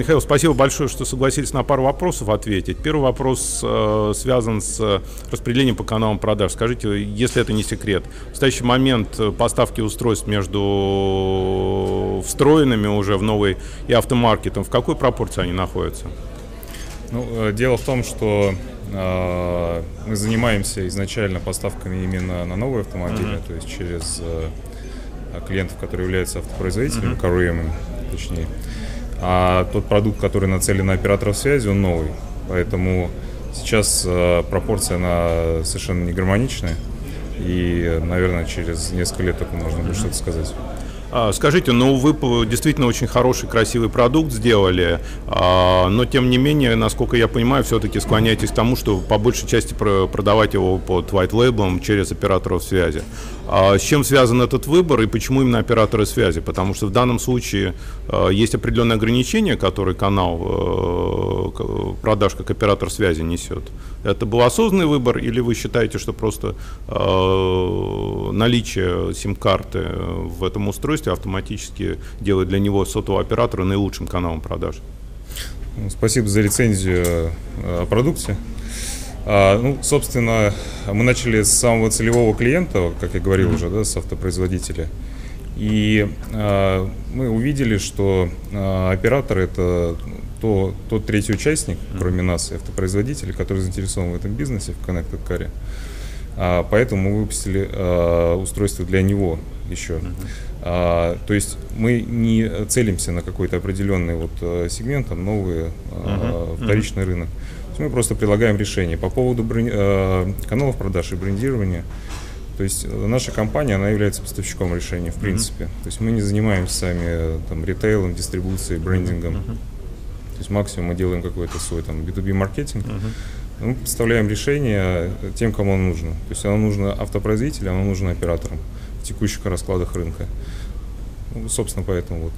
Михаил, спасибо большое, что согласились на пару вопросов ответить. Первый вопрос э, связан с распределением по каналам продаж. Скажите, если это не секрет, в настоящий момент поставки устройств между встроенными уже в новый и автомаркетом, в какой пропорции они находятся? Ну, э, дело в том, что э, мы занимаемся изначально поставками именно на новые автомобили, mm-hmm. то есть через э, клиентов, которые являются автопроизводителями, mm-hmm. курьерами, точнее. А тот продукт, который нацелен на операторов связи, он новый. Поэтому сейчас э, пропорция она совершенно не гармоничная. И, наверное, через несколько лет только можно будет что-то сказать. А, скажите, ну вы действительно очень хороший, красивый продукт сделали, а, но тем не менее, насколько я понимаю, все-таки склоняетесь к тому, что по большей части продавать его под white label через операторов связи. А с чем связан этот выбор и почему именно операторы связи? Потому что в данном случае есть определенные ограничения, которые канал э, продаж как оператор связи несет. Это был осознанный выбор или вы считаете, что просто наличие сим-карты в этом устройстве автоматически делает для него сотового оператора наилучшим каналом продаж. Ну, спасибо за рецензию э, о продукте. А, ну, собственно, мы начали с самого целевого клиента, как я говорил mm-hmm. уже, да, с автопроизводителя. И а, мы увидели, что а, оператор это то, тот третий участник, кроме нас, автопроизводителя, который заинтересован в этом бизнесе, в Connected Car. А, поэтому мы выпустили а, устройство для него еще. Uh-huh. А, то есть мы не целимся на какой-то определенный вот э, сегмент, там новый uh-huh. вторичный uh-huh. рынок. мы просто предлагаем решение. По поводу бренд... Э, каналов продаж и брендирования, то есть наша компания, она является поставщиком решения, в принципе. Uh-huh. То есть мы не занимаемся сами там, ритейлом, дистрибуцией, брендингом. Uh-huh. То есть максимум мы делаем какой-то свой там B2B маркетинг. Uh-huh. Мы поставляем решение тем, кому оно нужно. То есть оно нужно автопроизводителю, оно нужно операторам в текущих раскладах рынка. Ну, собственно, поэтому вот.